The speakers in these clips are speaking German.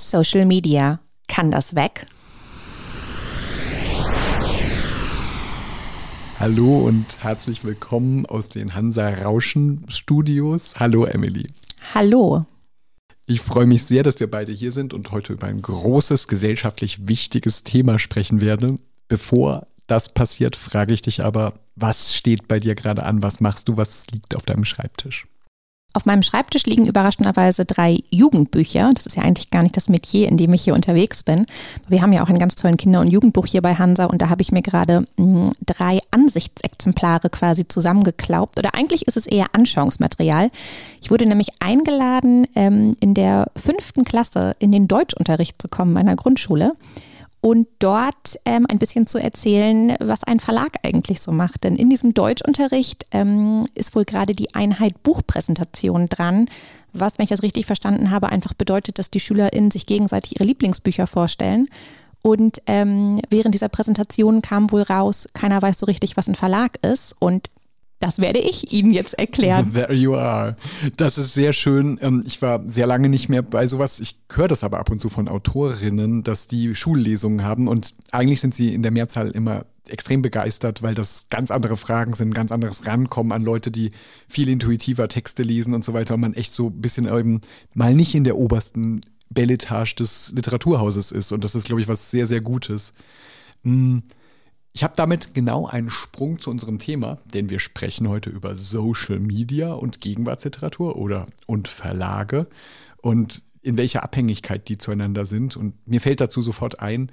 Social Media. Kann das weg? Hallo und herzlich willkommen aus den Hansa Rauschen Studios. Hallo Emily. Hallo. Ich freue mich sehr, dass wir beide hier sind und heute über ein großes gesellschaftlich wichtiges Thema sprechen werden. Bevor das passiert, frage ich dich aber, was steht bei dir gerade an? Was machst du? Was liegt auf deinem Schreibtisch? Auf meinem Schreibtisch liegen überraschenderweise drei Jugendbücher. Das ist ja eigentlich gar nicht das Metier, in dem ich hier unterwegs bin. Wir haben ja auch einen ganz tollen Kinder- und Jugendbuch hier bei Hansa und da habe ich mir gerade hm, drei Ansichtsexemplare quasi zusammengeklaubt. Oder eigentlich ist es eher Anschauungsmaterial. Ich wurde nämlich eingeladen, ähm, in der fünften Klasse in den Deutschunterricht zu kommen meiner Grundschule und dort ähm, ein bisschen zu erzählen, was ein Verlag eigentlich so macht. Denn in diesem Deutschunterricht ähm, ist wohl gerade die Einheit Buchpräsentation dran, was, wenn ich das richtig verstanden habe, einfach bedeutet, dass die SchülerInnen sich gegenseitig ihre Lieblingsbücher vorstellen. Und ähm, während dieser Präsentation kam wohl raus, keiner weiß so richtig, was ein Verlag ist. Und das werde ich Ihnen jetzt erklären. There you are. Das ist sehr schön. Ähm, ich war sehr lange nicht mehr bei sowas. Ich höre das aber ab und zu von Autorinnen, dass die Schullesungen haben. Und eigentlich sind sie in der Mehrzahl immer extrem begeistert, weil das ganz andere Fragen sind, ganz anderes Rankommen an Leute, die viel intuitiver Texte lesen und so weiter. Und man echt so ein bisschen eben mal nicht in der obersten Belletage des Literaturhauses ist. Und das ist, glaube ich, was sehr, sehr Gutes. Hm. Ich habe damit genau einen Sprung zu unserem Thema, denn wir sprechen heute über Social Media und Gegenwartsliteratur oder und Verlage und in welcher Abhängigkeit die zueinander sind. Und mir fällt dazu sofort ein,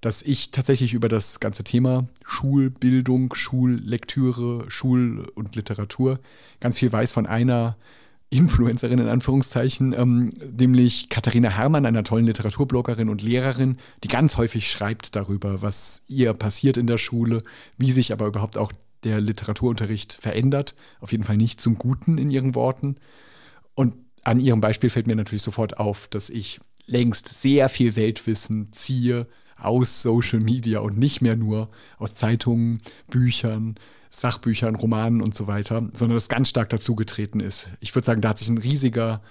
dass ich tatsächlich über das ganze Thema Schulbildung, Schullektüre, Schul- und Literatur ganz viel weiß von einer Influencerin in Anführungszeichen, ähm, nämlich Katharina Herrmann, einer tollen Literaturbloggerin und Lehrerin, die ganz häufig schreibt darüber, was ihr passiert in der Schule, wie sich aber überhaupt auch der Literaturunterricht verändert. Auf jeden Fall nicht zum Guten in ihren Worten. Und an ihrem Beispiel fällt mir natürlich sofort auf, dass ich längst sehr viel Weltwissen ziehe aus Social Media und nicht mehr nur aus Zeitungen, Büchern, Sachbüchern, Romanen und so weiter, sondern das ganz stark dazugetreten ist. Ich würde sagen, da hat sich ein riesiger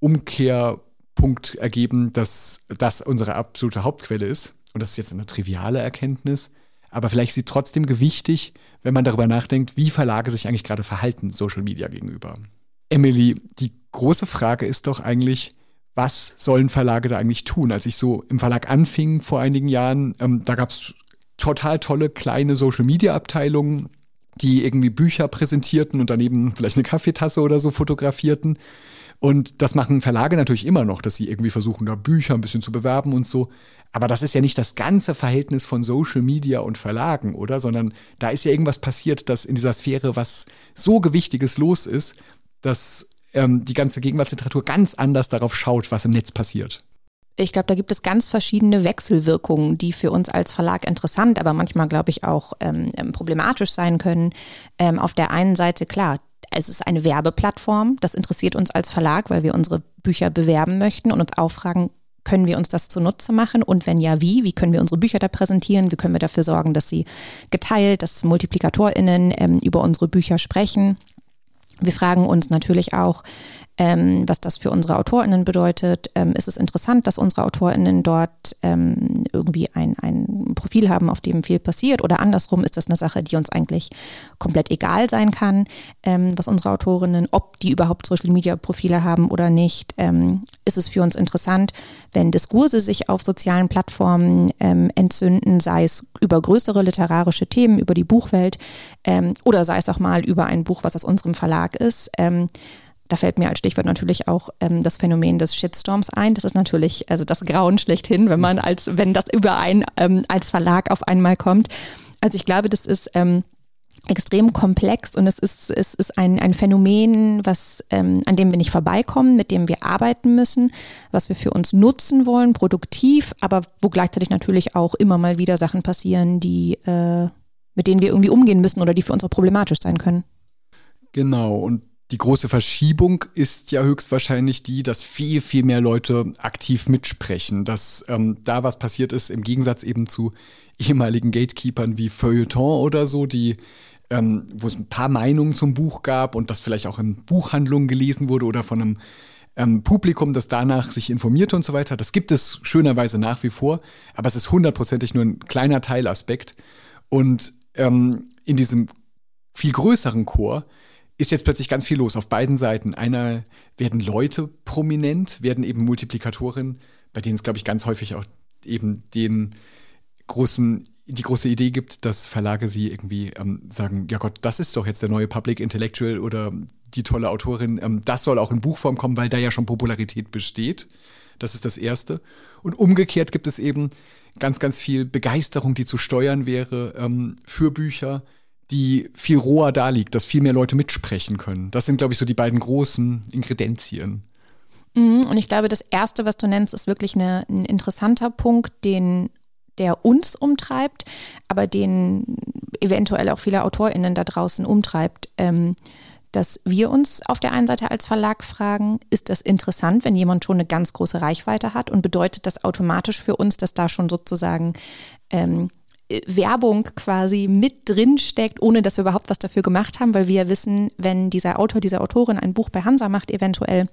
Umkehrpunkt ergeben, dass das unsere absolute Hauptquelle ist. Und das ist jetzt eine triviale Erkenntnis, aber vielleicht ist sie trotzdem gewichtig, wenn man darüber nachdenkt, wie Verlage sich eigentlich gerade verhalten Social Media gegenüber. Emily, die große Frage ist doch eigentlich, was sollen Verlage da eigentlich tun? Als ich so im Verlag anfing vor einigen Jahren, ähm, da gab es total tolle kleine Social-Media-Abteilungen, die irgendwie Bücher präsentierten und daneben vielleicht eine Kaffeetasse oder so fotografierten. Und das machen Verlage natürlich immer noch, dass sie irgendwie versuchen, da Bücher ein bisschen zu bewerben und so. Aber das ist ja nicht das ganze Verhältnis von Social Media und Verlagen, oder? Sondern da ist ja irgendwas passiert, dass in dieser Sphäre was so Gewichtiges los ist, dass ähm, die ganze Gegenwartsliteratur ganz anders darauf schaut, was im Netz passiert. Ich glaube, da gibt es ganz verschiedene Wechselwirkungen, die für uns als Verlag interessant, aber manchmal, glaube ich, auch ähm, ähm, problematisch sein können. Ähm, auf der einen Seite, klar, es ist eine Werbeplattform. Das interessiert uns als Verlag, weil wir unsere Bücher bewerben möchten und uns auffragen, können wir uns das zunutze machen? Und wenn ja, wie? Wie können wir unsere Bücher da präsentieren? Wie können wir dafür sorgen, dass sie geteilt, dass MultiplikatorInnen ähm, über unsere Bücher sprechen? Wir fragen uns natürlich auch, ähm, was das für unsere AutorInnen bedeutet. Ähm, ist es interessant, dass unsere AutorInnen dort ähm, irgendwie ein, ein Profil haben, auf dem viel passiert? Oder andersrum ist das eine Sache, die uns eigentlich komplett egal sein kann, ähm, was unsere Autorinnen, ob die überhaupt Social Media Profile haben oder nicht? Ähm, ist es für uns interessant, wenn Diskurse sich auf sozialen Plattformen ähm, entzünden, sei es über größere literarische Themen, über die Buchwelt oder sei es auch mal über ein Buch, was aus unserem Verlag ist? Da fällt mir als Stichwort natürlich auch ähm, das Phänomen des Shitstorms ein. Das ist natürlich also das Grauen schlechthin, wenn man als, wenn das überein ähm, als Verlag auf einmal kommt. Also ich glaube, das ist ähm, extrem komplex und es ist, es ist ein, ein Phänomen, was, ähm, an dem wir nicht vorbeikommen, mit dem wir arbeiten müssen, was wir für uns nutzen wollen, produktiv, aber wo gleichzeitig natürlich auch immer mal wieder Sachen passieren, die, äh, mit denen wir irgendwie umgehen müssen oder die für uns auch problematisch sein können. Genau, und die große Verschiebung ist ja höchstwahrscheinlich die, dass viel, viel mehr Leute aktiv mitsprechen, dass ähm, da was passiert ist, im Gegensatz eben zu ehemaligen Gatekeepern wie Feuilleton oder so, die ähm, wo es ein paar Meinungen zum Buch gab und das vielleicht auch in Buchhandlungen gelesen wurde oder von einem ähm, Publikum, das danach sich informierte und so weiter. Das gibt es schönerweise nach wie vor, aber es ist hundertprozentig nur ein kleiner Teilaspekt. Und ähm, in diesem viel größeren Chor ist jetzt plötzlich ganz viel los auf beiden Seiten. Einer werden Leute prominent, werden eben Multiplikatoren, bei denen es, glaube ich, ganz häufig auch eben den großen, die große Idee gibt, dass Verlage sie irgendwie ähm, sagen, ja Gott, das ist doch jetzt der neue Public Intellectual oder die tolle Autorin, ähm, das soll auch in Buchform kommen, weil da ja schon Popularität besteht. Das ist das Erste. Und umgekehrt gibt es eben ganz, ganz viel Begeisterung, die zu steuern wäre ähm, für Bücher, die viel roher da liegt, dass viel mehr Leute mitsprechen können. Das sind, glaube ich, so die beiden großen Ingredienzien. Mhm, und ich glaube, das Erste, was du nennst, ist wirklich eine, ein interessanter Punkt, den der uns umtreibt, aber den eventuell auch viele AutorInnen da draußen umtreibt. Ähm, dass wir uns auf der einen Seite als Verlag fragen, ist das interessant, wenn jemand schon eine ganz große Reichweite hat und bedeutet das automatisch für uns, dass da schon sozusagen ähm, Werbung quasi mit drin steckt, ohne dass wir überhaupt was dafür gemacht haben, weil wir ja wissen, wenn dieser Autor, diese Autorin ein Buch bei Hansa macht, eventuell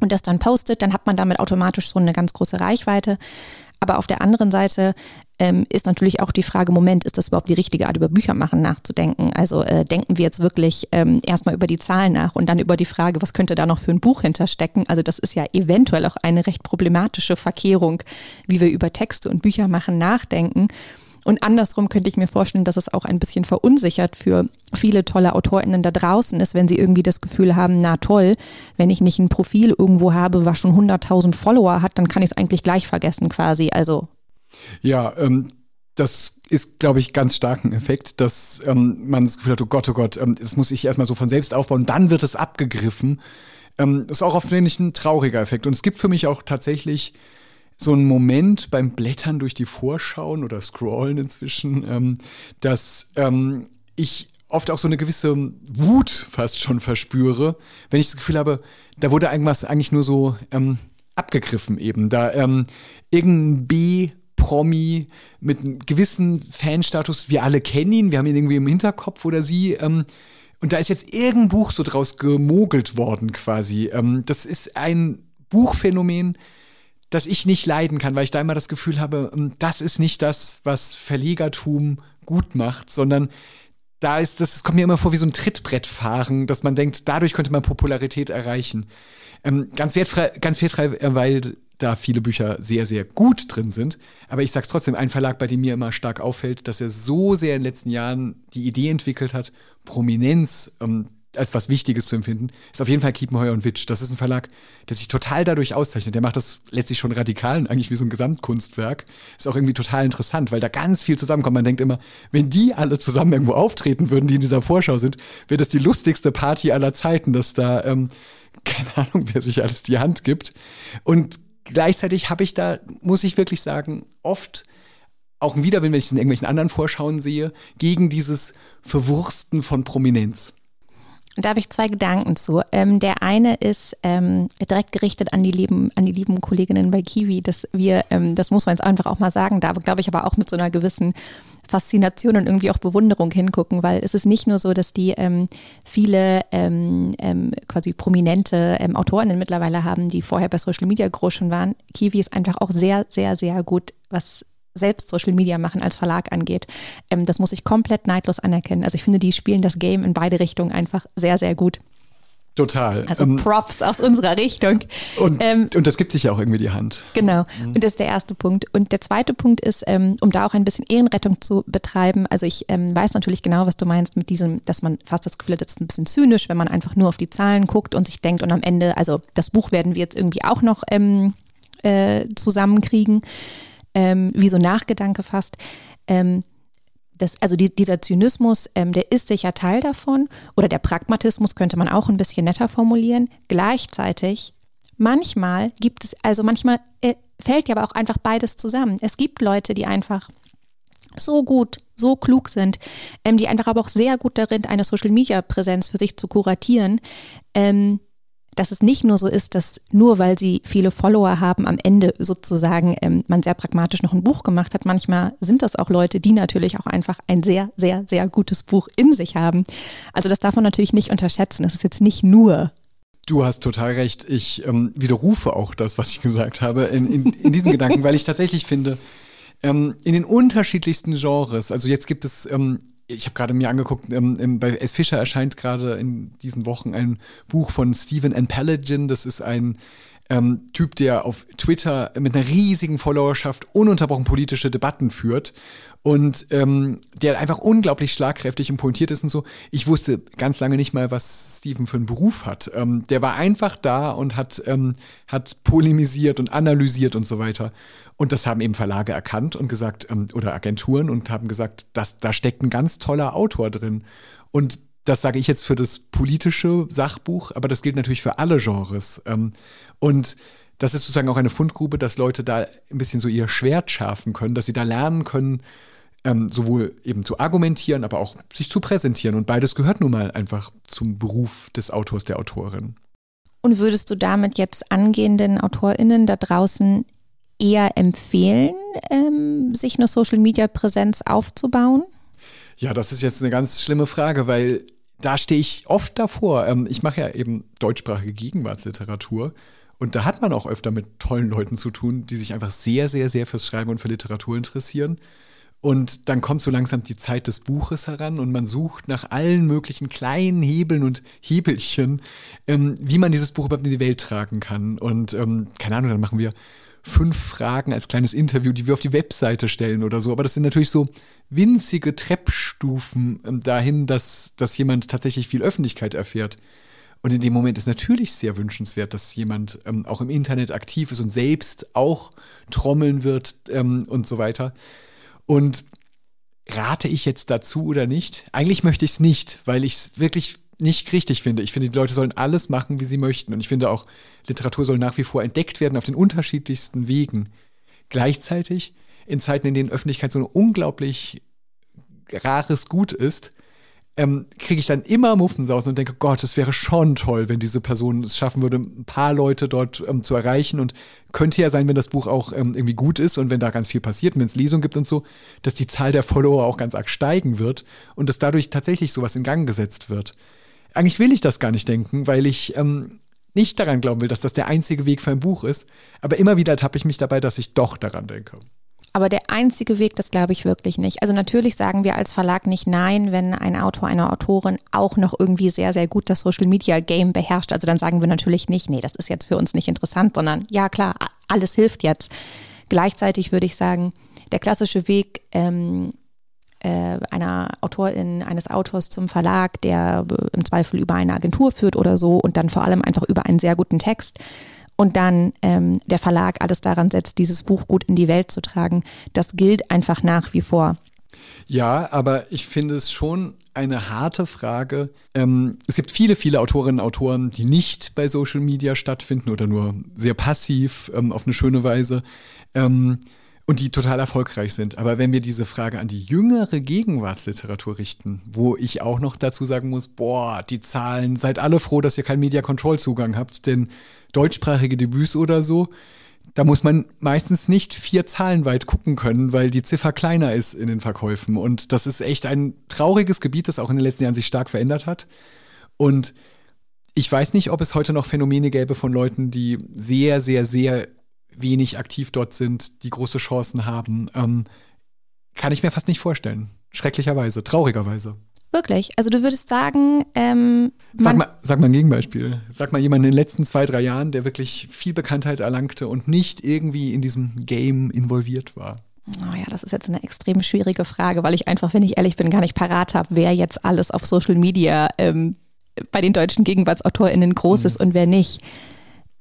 und das dann postet, dann hat man damit automatisch so eine ganz große Reichweite. Aber auf der anderen Seite ähm, ist natürlich auch die Frage, Moment, ist das überhaupt die richtige Art, über Bücher machen nachzudenken? Also äh, denken wir jetzt wirklich ähm, erstmal über die Zahlen nach und dann über die Frage, was könnte da noch für ein Buch hinterstecken? Also das ist ja eventuell auch eine recht problematische Verkehrung, wie wir über Texte und Bücher machen nachdenken. Und andersrum könnte ich mir vorstellen, dass es auch ein bisschen verunsichert für viele tolle AutorInnen da draußen ist, wenn sie irgendwie das Gefühl haben, na toll, wenn ich nicht ein Profil irgendwo habe, was schon 100.000 Follower hat, dann kann ich es eigentlich gleich vergessen quasi. Also. Ja, ähm, das ist, glaube ich, ganz stark ein Effekt, dass ähm, man das Gefühl hat, oh Gott, oh Gott, ähm, das muss ich erstmal so von selbst aufbauen, dann wird es abgegriffen. Ähm, ist auch oft wenig ein trauriger Effekt. Und es gibt für mich auch tatsächlich so ein Moment beim Blättern durch die Vorschauen oder Scrollen inzwischen, ähm, dass ähm, ich oft auch so eine gewisse Wut fast schon verspüre, wenn ich das Gefühl habe, da wurde irgendwas eigentlich nur so ähm, abgegriffen eben. Da ähm, irgendein B Promi mit einem gewissen Fanstatus, wir alle kennen ihn, wir haben ihn irgendwie im Hinterkopf oder sie. Ähm, und da ist jetzt irgendein Buch so draus gemogelt worden quasi. Ähm, das ist ein Buchphänomen, das ich nicht leiden kann, weil ich da immer das Gefühl habe, ähm, das ist nicht das, was Verlegertum gut macht, sondern da ist das, kommt mir immer vor wie so ein Trittbrettfahren, dass man denkt, dadurch könnte man Popularität erreichen. Ähm, ganz wertfrei, ganz wertfrei, äh, weil da viele Bücher sehr, sehr gut drin sind. Aber ich sag's trotzdem, ein Verlag, bei dem mir immer stark auffällt, dass er so sehr in den letzten Jahren die Idee entwickelt hat, Prominenz ähm, als was Wichtiges zu empfinden, ist auf jeden Fall Kiepenheuer und Witsch. Das ist ein Verlag, der sich total dadurch auszeichnet. Der macht das letztlich schon radikal, eigentlich wie so ein Gesamtkunstwerk. Ist auch irgendwie total interessant, weil da ganz viel zusammenkommt. Man denkt immer, wenn die alle zusammen irgendwo auftreten würden, die in dieser Vorschau sind, wäre das die lustigste Party aller Zeiten, dass da, ähm, keine Ahnung, wer sich alles die Hand gibt. Und gleichzeitig habe ich da, muss ich wirklich sagen, oft auch ein Widerwind, wenn ich es in irgendwelchen anderen Vorschauen sehe, gegen dieses Verwursten von Prominenz. Da habe ich zwei Gedanken zu. Ähm, der eine ist ähm, direkt gerichtet an die lieben, an die lieben Kolleginnen bei Kiwi, dass wir, ähm, das muss man jetzt einfach auch mal sagen, da glaube ich aber auch mit so einer gewissen Faszination und irgendwie auch Bewunderung hingucken, weil es ist nicht nur so, dass die ähm, viele ähm, ähm, quasi prominente Autorinnen mittlerweile haben, die vorher bei Social Media groß schon waren. Kiwi ist einfach auch sehr, sehr, sehr gut, was selbst Social Media machen als Verlag angeht. Ähm, das muss ich komplett neidlos anerkennen. Also ich finde, die spielen das Game in beide Richtungen einfach sehr, sehr gut. Total. Also ähm, Props aus unserer Richtung. Und, ähm, und das gibt sich ja auch irgendwie die Hand. Genau. Mhm. Und das ist der erste Punkt. Und der zweite Punkt ist, ähm, um da auch ein bisschen Ehrenrettung zu betreiben. Also ich ähm, weiß natürlich genau, was du meinst mit diesem, dass man fast das Gefühl hat, das ist ein bisschen zynisch, wenn man einfach nur auf die Zahlen guckt und sich denkt und am Ende, also das Buch werden wir jetzt irgendwie auch noch ähm, äh, zusammenkriegen ähm, wie so Nachgedanke fast. Ähm, das, also die, dieser Zynismus, ähm, der ist sicher Teil davon. Oder der Pragmatismus könnte man auch ein bisschen netter formulieren. Gleichzeitig, manchmal gibt es, also manchmal äh, fällt ja aber auch einfach beides zusammen. Es gibt Leute, die einfach so gut, so klug sind, ähm, die einfach aber auch sehr gut darin, eine Social-Media-Präsenz für sich zu kuratieren, ähm, dass es nicht nur so ist, dass nur weil sie viele Follower haben, am Ende sozusagen ähm, man sehr pragmatisch noch ein Buch gemacht hat. Manchmal sind das auch Leute, die natürlich auch einfach ein sehr, sehr, sehr gutes Buch in sich haben. Also das darf man natürlich nicht unterschätzen. Es ist jetzt nicht nur Du hast total recht. Ich ähm, widerrufe auch das, was ich gesagt habe, in, in, in diesem Gedanken, weil ich tatsächlich finde, ähm, in den unterschiedlichsten Genres, also jetzt gibt es, ähm, ich habe gerade mir angeguckt, ähm, bei S. Fischer erscheint gerade in diesen Wochen ein Buch von Stephen N. Pellegin, das ist ein ähm, Typ, der auf Twitter mit einer riesigen Followerschaft ununterbrochen politische Debatten führt und ähm, der einfach unglaublich schlagkräftig und pointiert ist und so. Ich wusste ganz lange nicht mal, was Steven für einen Beruf hat. Ähm, der war einfach da und hat, ähm, hat polemisiert und analysiert und so weiter. Und das haben eben Verlage erkannt und gesagt, ähm, oder Agenturen und haben gesagt, dass, da steckt ein ganz toller Autor drin. Und das sage ich jetzt für das politische Sachbuch, aber das gilt natürlich für alle Genres. Ähm, und das ist sozusagen auch eine Fundgrube, dass Leute da ein bisschen so ihr Schwert schärfen können, dass sie da lernen können, ähm, sowohl eben zu argumentieren, aber auch sich zu präsentieren. Und beides gehört nun mal einfach zum Beruf des Autors, der Autorin. Und würdest du damit jetzt angehenden AutorInnen da draußen eher empfehlen, ähm, sich eine Social-Media-Präsenz aufzubauen? Ja, das ist jetzt eine ganz schlimme Frage, weil da stehe ich oft davor. Ähm, ich mache ja eben deutschsprachige Gegenwartsliteratur. Und da hat man auch öfter mit tollen Leuten zu tun, die sich einfach sehr, sehr, sehr fürs Schreiben und für Literatur interessieren. Und dann kommt so langsam die Zeit des Buches heran und man sucht nach allen möglichen kleinen Hebeln und Hebelchen, ähm, wie man dieses Buch überhaupt in die Welt tragen kann. Und ähm, keine Ahnung, dann machen wir fünf Fragen als kleines Interview, die wir auf die Webseite stellen oder so. Aber das sind natürlich so winzige Treppstufen ähm, dahin, dass, dass jemand tatsächlich viel Öffentlichkeit erfährt. Und in dem Moment ist natürlich sehr wünschenswert, dass jemand ähm, auch im Internet aktiv ist und selbst auch trommeln wird ähm, und so weiter. Und rate ich jetzt dazu oder nicht? Eigentlich möchte ich es nicht, weil ich es wirklich nicht richtig finde. Ich finde, die Leute sollen alles machen, wie sie möchten. Und ich finde auch, Literatur soll nach wie vor entdeckt werden auf den unterschiedlichsten Wegen. Gleichzeitig, in Zeiten, in denen Öffentlichkeit so ein unglaublich rares Gut ist, ähm, kriege ich dann immer Muffensausen und denke, Gott, es wäre schon toll, wenn diese Person es schaffen würde, ein paar Leute dort ähm, zu erreichen. Und könnte ja sein, wenn das Buch auch ähm, irgendwie gut ist und wenn da ganz viel passiert, wenn es Lesungen gibt und so, dass die Zahl der Follower auch ganz arg steigen wird und dass dadurch tatsächlich sowas in Gang gesetzt wird. Eigentlich will ich das gar nicht denken, weil ich ähm, nicht daran glauben will, dass das der einzige Weg für ein Buch ist. Aber immer wieder tappe ich mich dabei, dass ich doch daran denke. Aber der einzige Weg, das glaube ich wirklich nicht. Also natürlich sagen wir als Verlag nicht nein, wenn ein Autor, eine Autorin auch noch irgendwie sehr, sehr gut das Social Media Game beherrscht. Also dann sagen wir natürlich nicht, nee, das ist jetzt für uns nicht interessant, sondern ja klar, alles hilft jetzt. Gleichzeitig würde ich sagen, der klassische Weg ähm, äh, einer Autorin, eines Autors zum Verlag, der im Zweifel über eine Agentur führt oder so und dann vor allem einfach über einen sehr guten Text, und dann ähm, der Verlag alles daran setzt, dieses Buch gut in die Welt zu tragen, das gilt einfach nach wie vor. Ja, aber ich finde es schon eine harte Frage. Ähm, es gibt viele, viele Autorinnen und Autoren, die nicht bei Social Media stattfinden oder nur sehr passiv ähm, auf eine schöne Weise ähm, und die total erfolgreich sind. Aber wenn wir diese Frage an die jüngere Gegenwartsliteratur richten, wo ich auch noch dazu sagen muss, boah, die Zahlen, seid alle froh, dass ihr keinen Media Control Zugang habt, denn deutschsprachige Debüts oder so, da muss man meistens nicht vier Zahlen weit gucken können, weil die Ziffer kleiner ist in den Verkäufen. Und das ist echt ein trauriges Gebiet, das auch in den letzten Jahren sich stark verändert hat. Und ich weiß nicht, ob es heute noch Phänomene gäbe von Leuten, die sehr, sehr, sehr wenig aktiv dort sind, die große Chancen haben. Ähm, kann ich mir fast nicht vorstellen. Schrecklicherweise, traurigerweise. Wirklich. Also du würdest sagen, ähm, sag, mal, sag mal ein Gegenbeispiel. Sag mal jemanden in den letzten zwei, drei Jahren, der wirklich viel Bekanntheit erlangte und nicht irgendwie in diesem Game involviert war. Oh ja, das ist jetzt eine extrem schwierige Frage, weil ich einfach, wenn ich ehrlich bin, gar nicht parat habe, wer jetzt alles auf Social Media ähm, bei den deutschen GegenwartsautorInnen groß mhm. ist und wer nicht.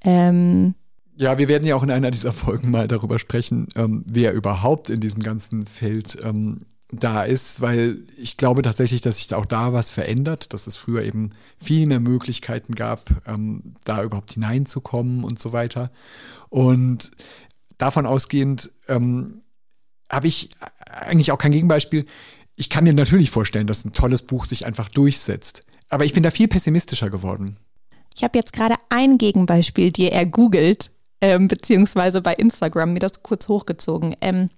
Ähm, ja, wir werden ja auch in einer dieser Folgen mal darüber sprechen, ähm, wer überhaupt in diesem ganzen Feld ähm, da ist, weil ich glaube tatsächlich, dass sich auch da was verändert, dass es früher eben viel mehr Möglichkeiten gab, ähm, da überhaupt hineinzukommen und so weiter. Und davon ausgehend ähm, habe ich eigentlich auch kein Gegenbeispiel. Ich kann mir natürlich vorstellen, dass ein tolles Buch sich einfach durchsetzt. Aber ich bin da viel pessimistischer geworden. Ich habe jetzt gerade ein Gegenbeispiel dir ergoogelt, ähm, beziehungsweise bei Instagram mir das kurz hochgezogen. Ähm,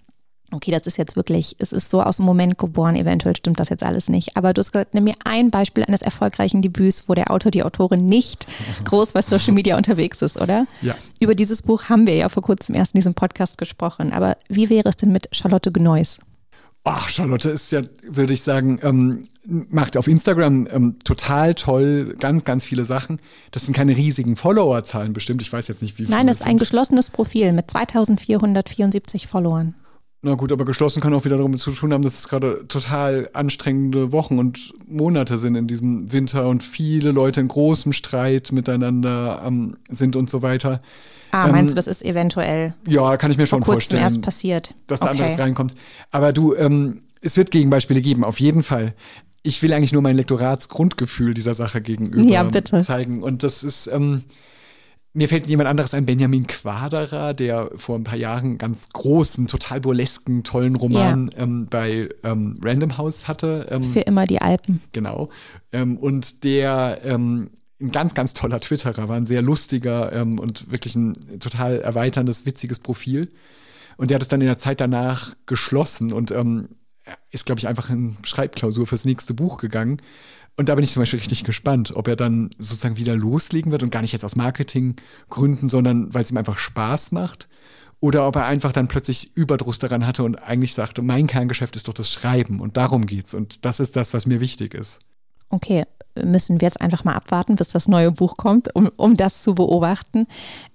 okay, das ist jetzt wirklich, es ist so aus dem Moment geboren, eventuell stimmt das jetzt alles nicht. Aber du hast gesagt, nimm mir ein Beispiel eines erfolgreichen Debüts, wo der Autor, die Autorin nicht groß bei Social Media unterwegs ist, oder? Ja. Über dieses Buch haben wir ja vor kurzem erst in diesem Podcast gesprochen. Aber wie wäre es denn mit Charlotte Gneuss? Ach, Charlotte ist ja, würde ich sagen, ähm, macht auf Instagram ähm, total toll, ganz, ganz viele Sachen. Das sind keine riesigen Followerzahlen bestimmt. Ich weiß jetzt nicht, wie viele. Nein, das ist ein geschlossenes Profil mit 2474 Followern. Na gut, aber geschlossen kann auch wieder damit zu tun haben, dass es gerade total anstrengende Wochen und Monate sind in diesem Winter und viele Leute in großem Streit miteinander ähm, sind und so weiter. Ah, meinst ähm, du, das ist eventuell? Ja, kann ich mir schon vor vorstellen. erst passiert. Dass da okay. anderes reinkommt. Aber du, ähm, es wird Gegenbeispiele geben, auf jeden Fall. Ich will eigentlich nur mein Lektoratsgrundgefühl dieser Sache gegenüber ja, zeigen. Und das ist, ähm, mir fällt jemand anderes ein, Benjamin Quaderer, der vor ein paar Jahren einen ganz großen, total burlesken, tollen Roman ja. ähm, bei ähm, Random House hatte. Ähm, Für immer die Alpen. Genau. Ähm, und der ähm, ein ganz, ganz toller Twitterer war, ein sehr lustiger ähm, und wirklich ein total erweiterndes, witziges Profil. Und der hat es dann in der Zeit danach geschlossen und ist, glaube ich, einfach in Schreibklausur fürs nächste Buch gegangen und da bin ich zum Beispiel richtig gespannt, ob er dann sozusagen wieder loslegen wird und gar nicht jetzt aus Marketinggründen, sondern weil es ihm einfach Spaß macht. Oder ob er einfach dann plötzlich Überdruss daran hatte und eigentlich sagte, mein Kerngeschäft ist doch das Schreiben und darum geht's. Und das ist das, was mir wichtig ist. Okay, müssen wir jetzt einfach mal abwarten, bis das neue Buch kommt, um, um das zu beobachten.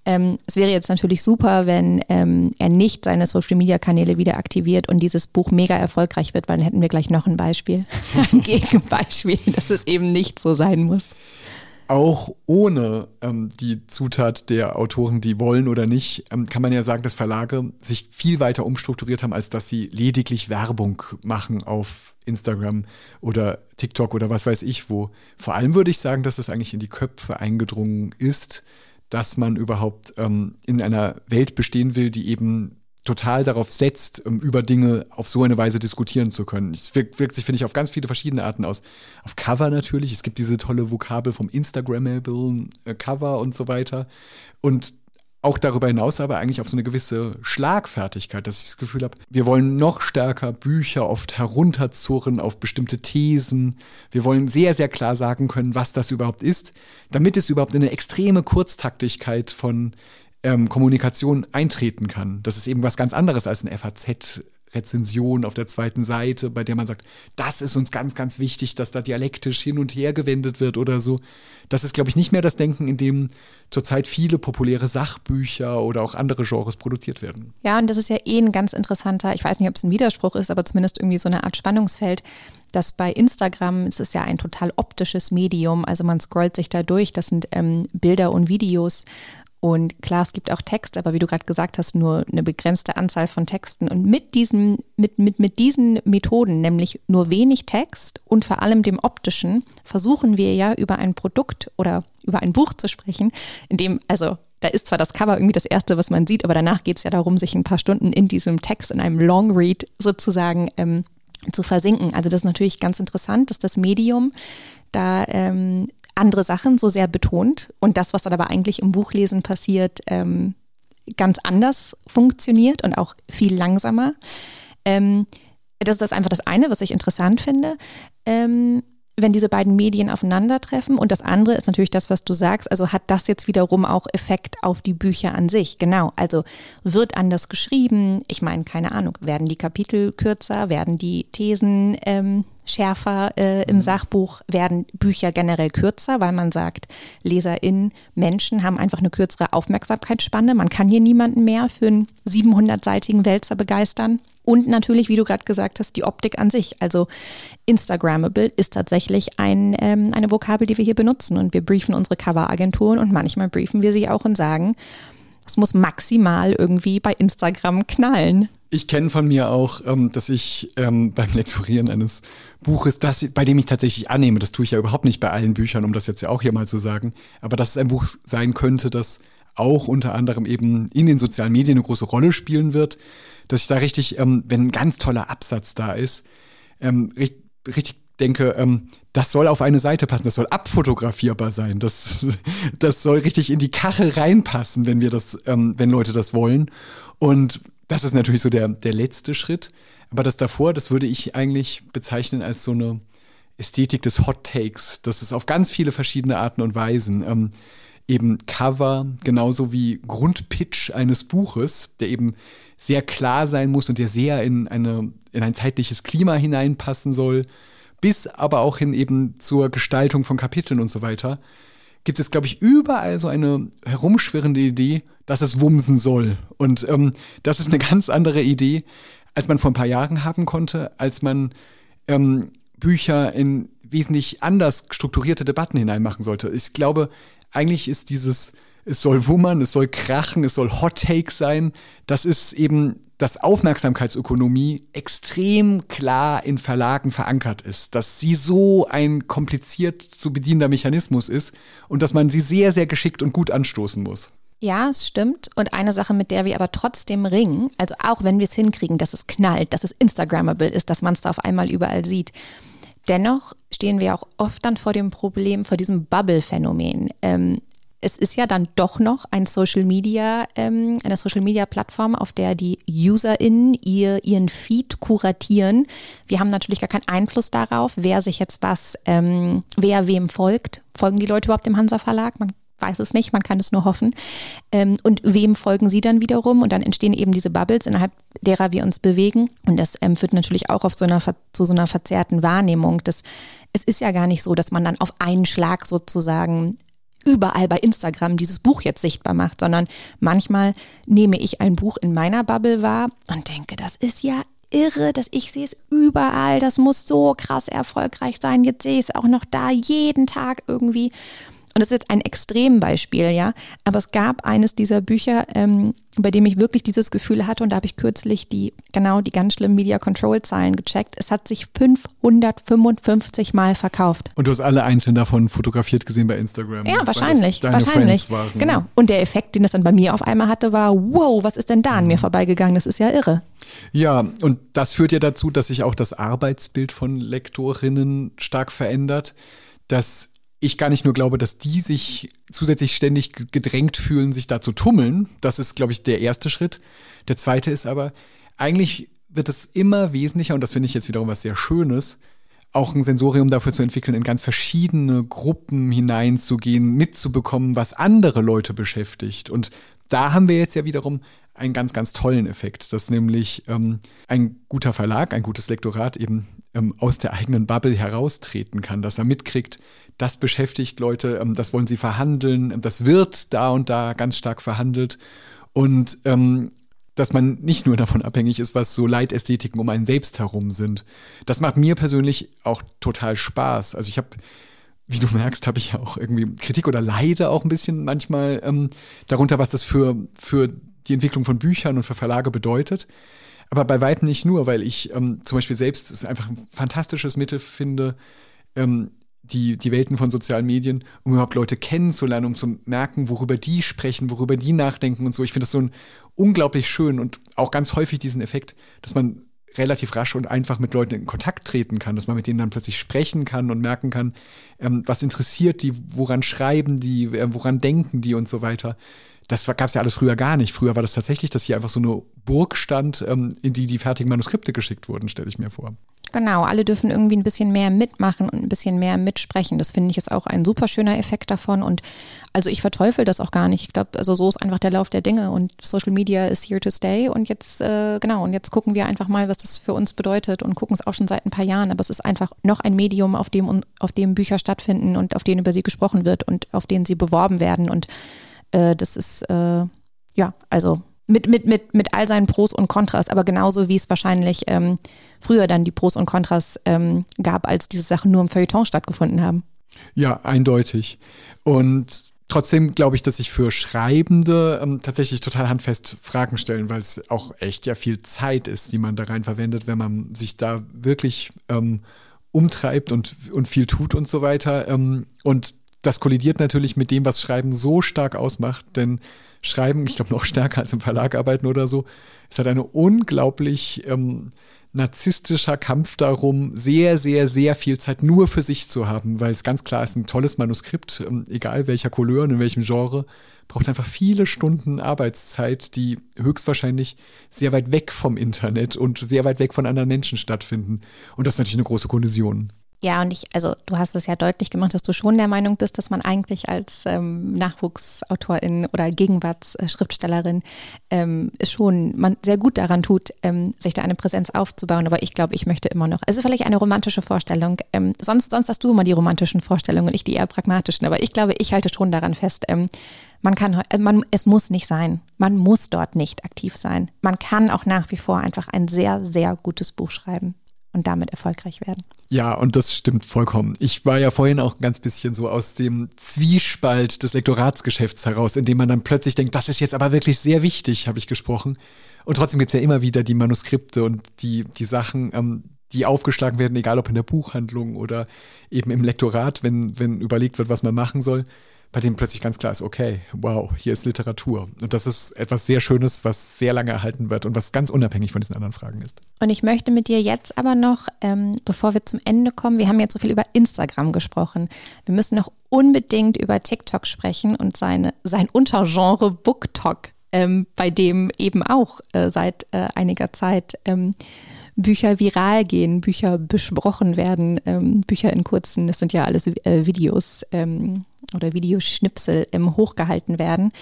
Ähm, es wäre jetzt natürlich super, wenn ähm, er nicht seine Social-Media-Kanäle wieder aktiviert und dieses Buch mega erfolgreich wird, weil dann hätten wir gleich noch ein Beispiel, ein Gegenbeispiel, dass es eben nicht so sein muss auch ohne ähm, die Zutat der Autoren, die wollen oder nicht, ähm, kann man ja sagen, dass Verlage sich viel weiter umstrukturiert haben, als dass sie lediglich Werbung machen auf Instagram oder TikTok oder was weiß ich wo. Vor allem würde ich sagen, dass es eigentlich in die Köpfe eingedrungen ist, dass man überhaupt ähm, in einer Welt bestehen will, die eben total darauf setzt, um über Dinge auf so eine Weise diskutieren zu können. Es wirkt, wirkt sich, finde ich, auf ganz viele verschiedene Arten aus. Auf Cover natürlich. Es gibt diese tolle Vokabel vom Instagrammable äh, Cover und so weiter. Und auch darüber hinaus aber eigentlich auf so eine gewisse Schlagfertigkeit, dass ich das Gefühl habe, wir wollen noch stärker Bücher oft herunterzurren auf bestimmte Thesen. Wir wollen sehr, sehr klar sagen können, was das überhaupt ist, damit es überhaupt in eine extreme Kurztaktigkeit von ähm, Kommunikation eintreten kann. Das ist eben was ganz anderes als eine FAZ. Rezension auf der zweiten Seite, bei der man sagt, das ist uns ganz, ganz wichtig, dass da dialektisch hin und her gewendet wird oder so. Das ist, glaube ich, nicht mehr das Denken, in dem zurzeit viele populäre Sachbücher oder auch andere Genres produziert werden. Ja, und das ist ja eh ein ganz interessanter, ich weiß nicht, ob es ein Widerspruch ist, aber zumindest irgendwie so eine Art Spannungsfeld, dass bei Instagram, es ist ja ein total optisches Medium, also man scrollt sich da durch, das sind ähm, Bilder und Videos und klar, es gibt auch Text, aber wie du gerade gesagt hast, nur eine begrenzte Anzahl von Texten. Und mit diesen, mit, mit, mit diesen Methoden, nämlich nur wenig Text und vor allem dem optischen, versuchen wir ja über ein Produkt oder über ein Buch zu sprechen, in dem, also da ist zwar das Cover irgendwie das Erste, was man sieht, aber danach geht es ja darum, sich ein paar Stunden in diesem Text, in einem Long Read sozusagen ähm, zu versinken. Also das ist natürlich ganz interessant, dass das Medium da ähm, andere Sachen so sehr betont und das, was dann aber eigentlich im Buchlesen passiert, ähm, ganz anders funktioniert und auch viel langsamer. Ähm, das ist das einfach das eine, was ich interessant finde. Ähm, wenn diese beiden Medien aufeinandertreffen. Und das andere ist natürlich das, was du sagst. Also hat das jetzt wiederum auch Effekt auf die Bücher an sich. Genau. Also wird anders geschrieben. Ich meine, keine Ahnung, werden die Kapitel kürzer, werden die Thesen ähm, schärfer äh, im mhm. Sachbuch, werden Bücher generell kürzer, weil man sagt, LeserInnen, Menschen haben einfach eine kürzere Aufmerksamkeitsspanne. Man kann hier niemanden mehr für einen 700-seitigen Wälzer begeistern. Und natürlich, wie du gerade gesagt hast, die Optik an sich. Also Instagrammable ist tatsächlich ein, ähm, eine Vokabel, die wir hier benutzen. Und wir briefen unsere Coveragenturen und manchmal briefen wir sie auch und sagen, es muss maximal irgendwie bei Instagram knallen. Ich kenne von mir auch, ähm, dass ich ähm, beim Lektorieren eines Buches, das, bei dem ich tatsächlich annehme, das tue ich ja überhaupt nicht bei allen Büchern, um das jetzt ja auch hier mal zu sagen, aber dass es ein Buch sein könnte, das auch unter anderem eben in den sozialen Medien eine große Rolle spielen wird, dass ich da richtig, ähm, wenn ein ganz toller Absatz da ist, ähm, richtig, richtig denke, ähm, das soll auf eine Seite passen, das soll abfotografierbar sein, das, das soll richtig in die Kachel reinpassen, wenn wir das, ähm, wenn Leute das wollen. Und das ist natürlich so der, der letzte Schritt. Aber das davor, das würde ich eigentlich bezeichnen als so eine Ästhetik des Hot Takes. Das ist auf ganz viele verschiedene Arten und Weisen. Ähm, eben Cover, genauso wie Grundpitch eines Buches, der eben sehr klar sein muss und der sehr in, eine, in ein zeitliches Klima hineinpassen soll, bis aber auch hin eben zur Gestaltung von Kapiteln und so weiter, gibt es, glaube ich, überall so eine herumschwirrende Idee, dass es wumsen soll. Und ähm, das ist eine ganz andere Idee, als man vor ein paar Jahren haben konnte, als man ähm, Bücher in wesentlich anders strukturierte Debatten hineinmachen sollte. Ich glaube, eigentlich ist dieses, es soll wummern, es soll krachen, es soll Hot Take sein. Das ist eben, dass Aufmerksamkeitsökonomie extrem klar in Verlagen verankert ist, dass sie so ein kompliziert zu bedienender Mechanismus ist und dass man sie sehr, sehr geschickt und gut anstoßen muss. Ja, es stimmt. Und eine Sache, mit der wir aber trotzdem ringen, also auch wenn wir es hinkriegen, dass es knallt, dass es Instagrammable ist, dass man es da auf einmal überall sieht, Dennoch stehen wir auch oft dann vor dem Problem, vor diesem Bubble-Phänomen. Ähm, es ist ja dann doch noch ein Social Media, ähm, eine Social Media Plattform, auf der die UserInnen ihr, ihren Feed kuratieren. Wir haben natürlich gar keinen Einfluss darauf, wer sich jetzt was, ähm, wer wem folgt. Folgen die Leute überhaupt dem Hansa Verlag? Man weiß es nicht, man kann es nur hoffen. Ähm, und wem folgen sie dann wiederum? Und dann entstehen eben diese Bubbles, innerhalb derer wir uns bewegen. Und das ähm, führt natürlich auch auf so einer, zu so einer verzerrten Wahrnehmung. Das, es ist ja gar nicht so, dass man dann auf einen Schlag sozusagen überall bei Instagram dieses Buch jetzt sichtbar macht, sondern manchmal nehme ich ein Buch in meiner Bubble wahr und denke, das ist ja irre, dass ich sehe es überall, das muss so krass erfolgreich sein, jetzt sehe ich es auch noch da jeden Tag irgendwie. Und das ist jetzt ein Extrembeispiel, ja. Aber es gab eines dieser Bücher, ähm, bei dem ich wirklich dieses Gefühl hatte, und da habe ich kürzlich die, genau die ganz schlimmen Media Control Zahlen gecheckt. Es hat sich 555 Mal verkauft. Und du hast alle einzeln davon fotografiert gesehen bei Instagram. Ja, wahrscheinlich. wahrscheinlich. Waren, genau. Und der Effekt, den es dann bei mir auf einmal hatte, war, wow, was ist denn da an mhm. mir vorbeigegangen? Das ist ja irre. Ja, und das führt ja dazu, dass sich auch das Arbeitsbild von Lektorinnen stark verändert. Dass ich gar nicht nur glaube, dass die sich zusätzlich ständig gedrängt fühlen, sich da zu tummeln. Das ist, glaube ich, der erste Schritt. Der zweite ist aber, eigentlich wird es immer wesentlicher, und das finde ich jetzt wiederum was sehr Schönes, auch ein Sensorium dafür zu entwickeln, in ganz verschiedene Gruppen hineinzugehen, mitzubekommen, was andere Leute beschäftigt. Und da haben wir jetzt ja wiederum einen ganz, ganz tollen Effekt, dass nämlich ähm, ein guter Verlag, ein gutes Lektorat eben ähm, aus der eigenen Bubble heraustreten kann, dass er mitkriegt, das beschäftigt Leute, ähm, das wollen sie verhandeln, ähm, das wird da und da ganz stark verhandelt und ähm, dass man nicht nur davon abhängig ist, was so Leitästhetiken um einen selbst herum sind. Das macht mir persönlich auch total Spaß. Also ich habe wie du merkst, habe ich ja auch irgendwie Kritik oder leide auch ein bisschen manchmal ähm, darunter, was das für, für die Entwicklung von Büchern und für Verlage bedeutet. Aber bei weitem nicht nur, weil ich ähm, zum Beispiel selbst es einfach ein fantastisches Mittel finde, ähm, die, die Welten von sozialen Medien, um überhaupt Leute kennenzulernen, um zu merken, worüber die sprechen, worüber die nachdenken und so. Ich finde das so ein unglaublich schön und auch ganz häufig diesen Effekt, dass man relativ rasch und einfach mit Leuten in Kontakt treten kann, dass man mit denen dann plötzlich sprechen kann und merken kann, ähm, was interessiert die, woran schreiben die, äh, woran denken die und so weiter. Das gab es ja alles früher gar nicht. Früher war das tatsächlich, dass hier einfach so eine Burg stand, ähm, in die die fertigen Manuskripte geschickt wurden, stelle ich mir vor. Genau, alle dürfen irgendwie ein bisschen mehr mitmachen und ein bisschen mehr mitsprechen. Das finde ich ist auch ein super schöner Effekt davon. Und also ich verteufel das auch gar nicht. Ich glaube, also so ist einfach der Lauf der Dinge und Social Media ist here to stay. Und jetzt, äh, genau, und jetzt gucken wir einfach mal, was das für uns bedeutet und gucken es auch schon seit ein paar Jahren. Aber es ist einfach noch ein Medium, auf dem, auf dem Bücher stattfinden und auf denen über sie gesprochen wird und auf denen sie beworben werden. Und äh, das ist, äh, ja, also mit, mit, mit, mit all seinen Pros und Kontras, aber genauso wie es wahrscheinlich ähm, früher dann die Pros und Kontras ähm, gab, als diese Sachen nur im Feuilleton stattgefunden haben. Ja, eindeutig. Und trotzdem glaube ich, dass sich für Schreibende ähm, tatsächlich total handfest Fragen stellen, weil es auch echt ja viel Zeit ist, die man da rein verwendet, wenn man sich da wirklich ähm, umtreibt und, und viel tut und so weiter. Ähm, und das kollidiert natürlich mit dem, was Schreiben so stark ausmacht, denn Schreiben, ich glaube noch stärker als im Verlag arbeiten oder so, es hat eine unglaublich ähm, narzisstischer Kampf darum, sehr, sehr, sehr viel Zeit nur für sich zu haben, weil es ganz klar ist, ein tolles Manuskript, ähm, egal welcher Couleur und in welchem Genre, braucht einfach viele Stunden Arbeitszeit, die höchstwahrscheinlich sehr weit weg vom Internet und sehr weit weg von anderen Menschen stattfinden. Und das ist natürlich eine große Kollision. Ja, und ich, also du hast es ja deutlich gemacht, dass du schon der Meinung bist, dass man eigentlich als ähm, Nachwuchsautorin oder Gegenwartsschriftstellerin ähm, schon man sehr gut daran tut, ähm, sich da eine Präsenz aufzubauen. Aber ich glaube, ich möchte immer noch. Es ist vielleicht eine romantische Vorstellung. Ähm, sonst, sonst hast du immer die romantischen Vorstellungen und ich die eher pragmatischen. Aber ich glaube, ich halte schon daran fest. Ähm, man kann, äh, man, es muss nicht sein. Man muss dort nicht aktiv sein. Man kann auch nach wie vor einfach ein sehr, sehr gutes Buch schreiben und damit erfolgreich werden. Ja, und das stimmt vollkommen. Ich war ja vorhin auch ein ganz bisschen so aus dem Zwiespalt des Lektoratsgeschäfts heraus, in dem man dann plötzlich denkt, das ist jetzt aber wirklich sehr wichtig, habe ich gesprochen. Und trotzdem gibt es ja immer wieder die Manuskripte und die, die Sachen, ähm, die aufgeschlagen werden, egal ob in der Buchhandlung oder eben im Lektorat, wenn, wenn überlegt wird, was man machen soll bei dem plötzlich ganz klar ist, okay, wow, hier ist Literatur. Und das ist etwas sehr Schönes, was sehr lange erhalten wird und was ganz unabhängig von diesen anderen Fragen ist. Und ich möchte mit dir jetzt aber noch, ähm, bevor wir zum Ende kommen, wir haben jetzt so viel über Instagram gesprochen. Wir müssen noch unbedingt über TikTok sprechen und seine, sein Untergenre BookTok, ähm, bei dem eben auch äh, seit äh, einiger Zeit ähm, Bücher viral gehen, Bücher besprochen werden, ähm, Bücher in kurzen, das sind ja alles äh, Videos ähm, oder Videoschnipsel ähm, hochgehalten werden.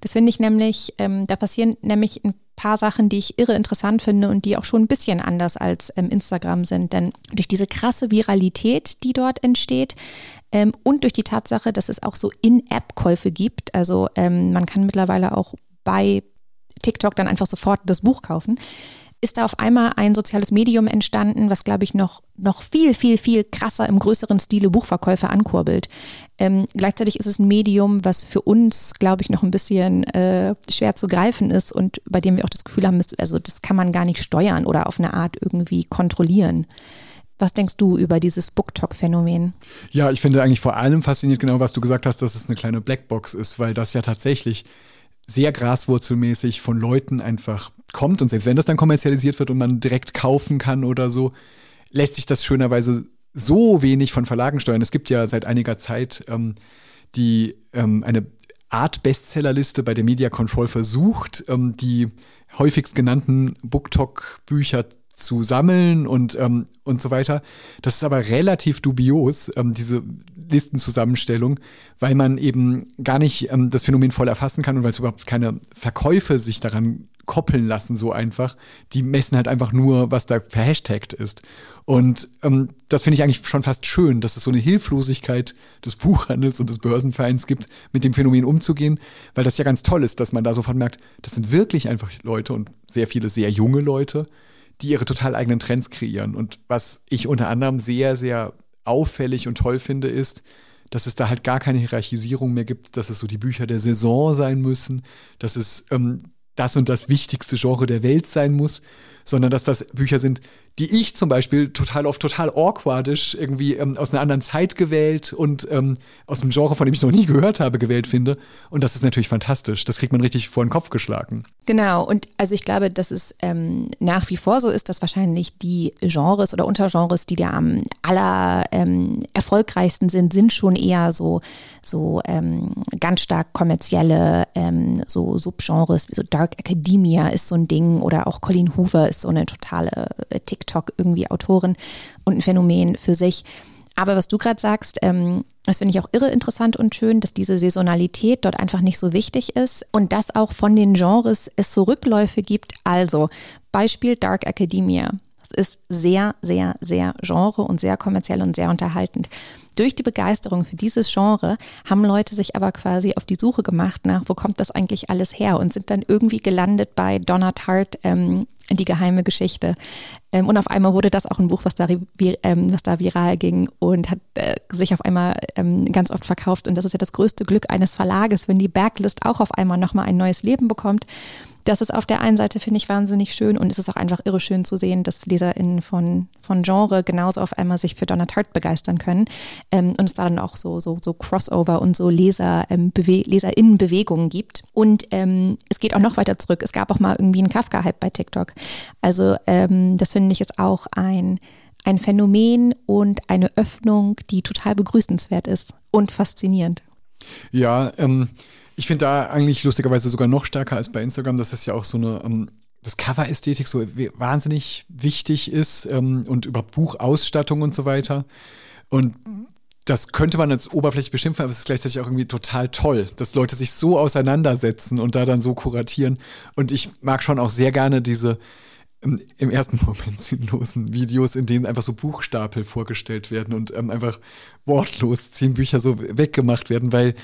Das finde ich nämlich, ähm, da passieren nämlich ein paar Sachen, die ich irre interessant finde und die auch schon ein bisschen anders als ähm, Instagram sind. Denn durch diese krasse Viralität, die dort entsteht, ähm, und durch die Tatsache, dass es auch so In-App-Käufe gibt, also ähm, man kann mittlerweile auch bei TikTok dann einfach sofort das Buch kaufen, ist da auf einmal ein soziales Medium entstanden, was, glaube ich, noch, noch viel, viel, viel krasser im größeren Stile Buchverkäufe ankurbelt. Ähm, gleichzeitig ist es ein Medium, was für uns, glaube ich, noch ein bisschen äh, schwer zu greifen ist und bei dem wir auch das Gefühl haben, also das kann man gar nicht steuern oder auf eine Art irgendwie kontrollieren. Was denkst du über dieses BookTok-Phänomen? Ja, ich finde eigentlich vor allem fasziniert genau, was du gesagt hast, dass es eine kleine Blackbox ist, weil das ja tatsächlich sehr graswurzelmäßig von Leuten einfach kommt. Und selbst wenn das dann kommerzialisiert wird und man direkt kaufen kann oder so, lässt sich das schönerweise so wenig von Verlagen steuern. Es gibt ja seit einiger Zeit ähm, die ähm, eine Art Bestsellerliste bei der Media Control versucht, ähm, die häufigst genannten BookTok-Bücher zu sammeln und, ähm, und so weiter. Das ist aber relativ dubios, ähm, diese Listenzusammenstellung, weil man eben gar nicht ähm, das Phänomen voll erfassen kann und weil es überhaupt keine Verkäufe sich daran koppeln lassen, so einfach. Die messen halt einfach nur, was da verhashtagt ist. Und ähm, das finde ich eigentlich schon fast schön, dass es so eine Hilflosigkeit des Buchhandels und des Börsenvereins gibt, mit dem Phänomen umzugehen, weil das ja ganz toll ist, dass man da sofort merkt, das sind wirklich einfach Leute und sehr viele sehr junge Leute, die ihre total eigenen Trends kreieren. Und was ich unter anderem sehr, sehr auffällig und toll finde, ist, dass es da halt gar keine Hierarchisierung mehr gibt, dass es so die Bücher der Saison sein müssen, dass es ähm, das und das wichtigste Genre der Welt sein muss, sondern dass das Bücher sind, die ich zum Beispiel total oft total awkwardisch irgendwie ähm, aus einer anderen Zeit gewählt und ähm, aus einem Genre, von dem ich noch nie gehört habe, gewählt finde. Und das ist natürlich fantastisch. Das kriegt man richtig vor den Kopf geschlagen. Genau. Und also ich glaube, dass es ähm, nach wie vor so ist, dass wahrscheinlich die Genres oder Untergenres, die da am aller ähm, erfolgreichsten sind, sind schon eher so, so ähm, ganz stark kommerzielle ähm, so Subgenres, wie so Dark Academia ist so ein Ding oder auch Colleen Hoover ist so eine totale äh, TikTok irgendwie Autorin und ein Phänomen für sich. Aber was du gerade sagst, ähm, das finde ich auch irre interessant und schön, dass diese Saisonalität dort einfach nicht so wichtig ist und dass auch von den Genres es so Rückläufe gibt. Also Beispiel Dark Academia. Das ist sehr, sehr, sehr Genre und sehr kommerziell und sehr unterhaltend. Durch die Begeisterung für dieses Genre haben Leute sich aber quasi auf die Suche gemacht nach, wo kommt das eigentlich alles her und sind dann irgendwie gelandet bei Donna Tartt, ähm, die geheime Geschichte. Ähm, und auf einmal wurde das auch ein Buch, was da, ähm, was da viral ging und hat äh, sich auf einmal ähm, ganz oft verkauft. Und das ist ja das größte Glück eines Verlages, wenn die Backlist auch auf einmal nochmal ein neues Leben bekommt. Das ist auf der einen Seite, finde ich, wahnsinnig schön und es ist auch einfach irre schön zu sehen, dass LeserInnen von, von Genre genauso auf einmal sich für Donna Tartt begeistern können. Ähm, und es da dann auch so, so, so Crossover und so Leser, ähm, LeserInnen-Bewegungen gibt. Und ähm, es geht auch noch weiter zurück. Es gab auch mal irgendwie einen Kafka-Hype bei TikTok. Also ähm, das finde ich jetzt auch ein ein Phänomen und eine Öffnung, die total begrüßenswert ist und faszinierend. Ja, ähm, ich finde da eigentlich lustigerweise sogar noch stärker als bei Instagram. Das ist ja auch so eine, ähm, das Cover-Ästhetik so wahnsinnig wichtig ist ähm, und über Buchausstattung und so weiter. Und das könnte man als Oberfläche beschimpfen, aber es ist gleichzeitig auch irgendwie total toll, dass Leute sich so auseinandersetzen und da dann so kuratieren. Und ich mag schon auch sehr gerne diese im ersten Moment sinnlosen Videos, in denen einfach so Buchstapel vorgestellt werden und ähm, einfach wortlos zehn Bücher so weggemacht werden, weil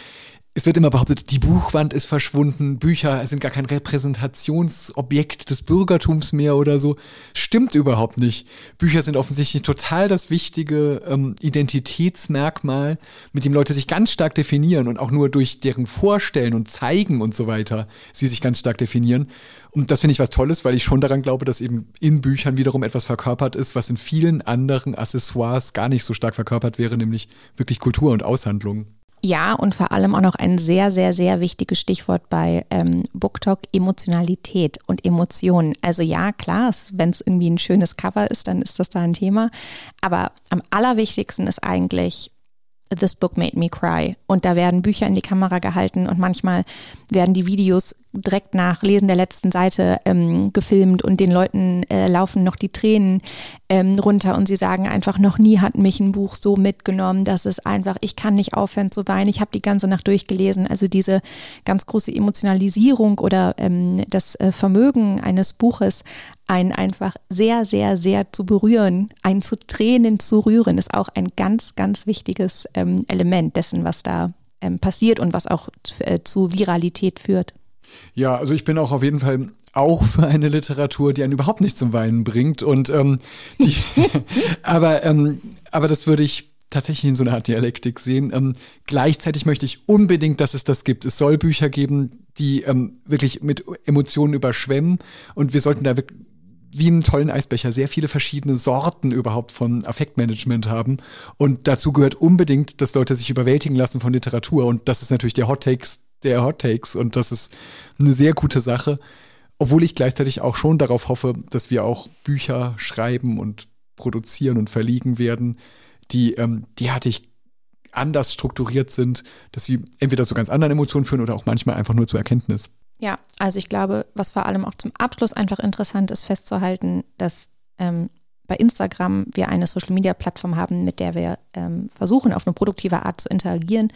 es wird immer behauptet, die Buchwand ist verschwunden, Bücher sind gar kein Repräsentationsobjekt des Bürgertums mehr oder so. Stimmt überhaupt nicht. Bücher sind offensichtlich total das wichtige ähm, Identitätsmerkmal, mit dem Leute sich ganz stark definieren und auch nur durch deren Vorstellen und Zeigen und so weiter sie sich ganz stark definieren. Und das finde ich was Tolles, weil ich schon daran glaube, dass eben in Büchern wiederum etwas verkörpert ist, was in vielen anderen Accessoires gar nicht so stark verkörpert wäre, nämlich wirklich Kultur und Aushandlung. Ja, und vor allem auch noch ein sehr, sehr, sehr wichtiges Stichwort bei ähm, BookTok, Emotionalität und Emotionen. Also ja, klar, wenn es irgendwie ein schönes Cover ist, dann ist das da ein Thema. Aber am allerwichtigsten ist eigentlich, This Book Made Me Cry. Und da werden Bücher in die Kamera gehalten und manchmal werden die Videos direkt nach Lesen der letzten Seite ähm, gefilmt und den Leuten äh, laufen noch die Tränen ähm, runter und sie sagen einfach, noch nie hat mich ein Buch so mitgenommen, dass es einfach, ich kann nicht aufhören zu weinen, ich habe die ganze Nacht durchgelesen. Also diese ganz große Emotionalisierung oder ähm, das äh, Vermögen eines Buches, einen einfach sehr, sehr, sehr zu berühren, einen zu Tränen zu rühren, ist auch ein ganz, ganz wichtiges ähm, Element dessen, was da ähm, passiert und was auch äh, zu Viralität führt. Ja, also ich bin auch auf jeden Fall auch für eine Literatur, die einen überhaupt nicht zum Weinen bringt. Und ähm, die, aber, ähm, aber das würde ich tatsächlich in so einer Art Dialektik sehen. Ähm, gleichzeitig möchte ich unbedingt, dass es das gibt. Es soll Bücher geben, die ähm, wirklich mit Emotionen überschwemmen. Und wir sollten da wie einen tollen Eisbecher sehr viele verschiedene Sorten überhaupt von Affektmanagement haben. Und dazu gehört unbedingt, dass Leute sich überwältigen lassen von Literatur. Und das ist natürlich der Hot Takes der Hot Takes. Und das ist eine sehr gute Sache. Obwohl ich gleichzeitig auch schon darauf hoffe, dass wir auch Bücher schreiben und produzieren und verliegen werden, die ähm, derartig anders strukturiert sind, dass sie entweder zu ganz anderen Emotionen führen oder auch manchmal einfach nur zur Erkenntnis. Ja, also ich glaube, was vor allem auch zum Abschluss einfach interessant ist, festzuhalten, dass ähm, bei Instagram wir eine Social-Media-Plattform haben, mit der wir ähm, versuchen, auf eine produktive Art zu interagieren.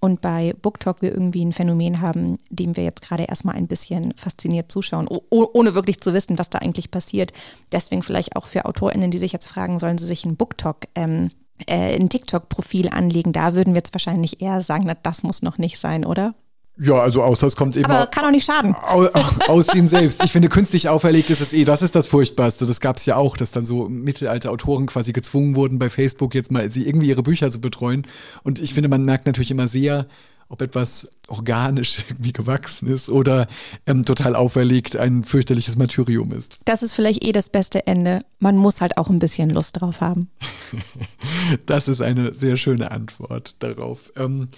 Und bei BookTok wir irgendwie ein Phänomen haben, dem wir jetzt gerade erstmal ein bisschen fasziniert zuschauen, ohne wirklich zu wissen, was da eigentlich passiert. Deswegen vielleicht auch für AutorInnen, die sich jetzt fragen, sollen sie sich ein BookTok ähm, äh, ein TikTok-Profil anlegen, da würden wir jetzt wahrscheinlich eher sagen, na, das muss noch nicht sein, oder? Ja, also außer es kommt eben. Aber kann auch nicht schaden. Aus, aus ihnen selbst. Ich finde, künstlich auferlegt ist es eh, das ist das Furchtbarste. Das gab es ja auch, dass dann so mittelalte Autoren quasi gezwungen wurden, bei Facebook jetzt mal sie irgendwie ihre Bücher zu betreuen. Und ich finde, man merkt natürlich immer sehr, ob etwas organisch irgendwie gewachsen ist oder ähm, total auferlegt ein fürchterliches Martyrium ist. Das ist vielleicht eh das beste Ende. Man muss halt auch ein bisschen Lust drauf haben. das ist eine sehr schöne Antwort darauf. Ähm,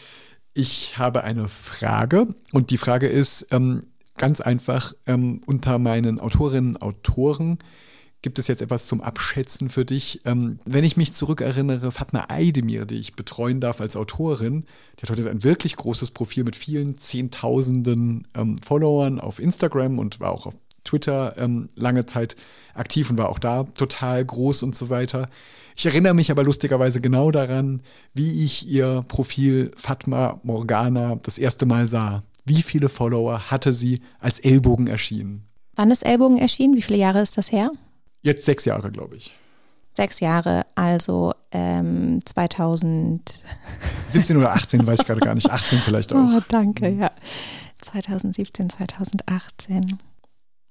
ich habe eine Frage und die Frage ist ähm, ganz einfach, ähm, unter meinen Autorinnen und Autoren gibt es jetzt etwas zum Abschätzen für dich. Ähm, wenn ich mich zurückerinnere, Fatma Aydemir, die ich betreuen darf als Autorin, die hat heute ein wirklich großes Profil mit vielen Zehntausenden ähm, Followern auf Instagram und war auch auf Twitter ähm, lange Zeit aktiv und war auch da total groß und so weiter. Ich erinnere mich aber lustigerweise genau daran, wie ich ihr Profil Fatma Morgana das erste Mal sah. Wie viele Follower hatte sie, als Ellbogen erschienen? Wann ist Ellbogen erschienen? Wie viele Jahre ist das her? Jetzt sechs Jahre, glaube ich. Sechs Jahre, also ähm, 2000. 17 oder 18, weiß ich gerade gar nicht. 18 vielleicht auch. Oh, danke, ja. 2017, 2018.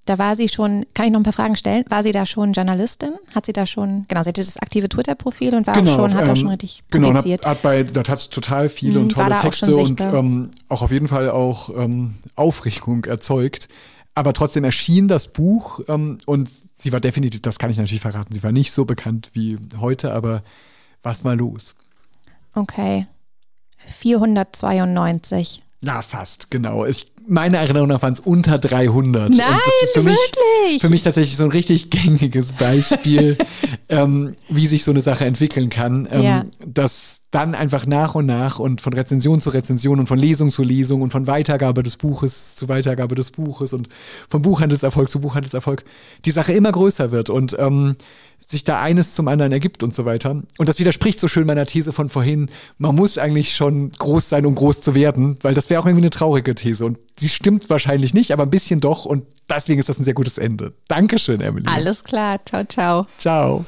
Da war sie schon, kann ich noch ein paar Fragen stellen? War sie da schon Journalistin? Hat sie da schon, genau, sie hatte das aktive Twitter-Profil und war genau, schon, hat ähm, da schon richtig genau, publiziert. Genau, hat, hat bei, das hat total viele mhm, und tolle Texte und ähm, auch auf jeden Fall auch ähm, Aufregung erzeugt. aber trotzdem erschien das Buch ähm, und sie war definitiv, das kann ich natürlich verraten, sie war nicht so bekannt wie heute, aber was war los? Okay. 492. Na, fast, genau. Ich, meine Erinnerung nach waren es unter 300. Nein, und das ist für wirklich? Mich, für mich tatsächlich so ein richtig gängiges Beispiel, ähm, wie sich so eine Sache entwickeln kann. Ähm, ja. Dass dann einfach nach und nach und von Rezension zu Rezension und von Lesung zu Lesung und von Weitergabe des Buches zu Weitergabe des Buches und von Buchhandelserfolg zu Buchhandelserfolg die Sache immer größer wird und ähm, sich da eines zum anderen ergibt und so weiter. Und das widerspricht so schön meiner These von vorhin, man muss eigentlich schon groß sein, um groß zu werden, weil das wäre auch irgendwie eine traurige These. Und sie stimmt wahrscheinlich nicht, aber ein bisschen doch. Und deswegen ist das ein sehr gutes Ende. Dankeschön, Emily. Alles klar. Ciao, ciao. Ciao.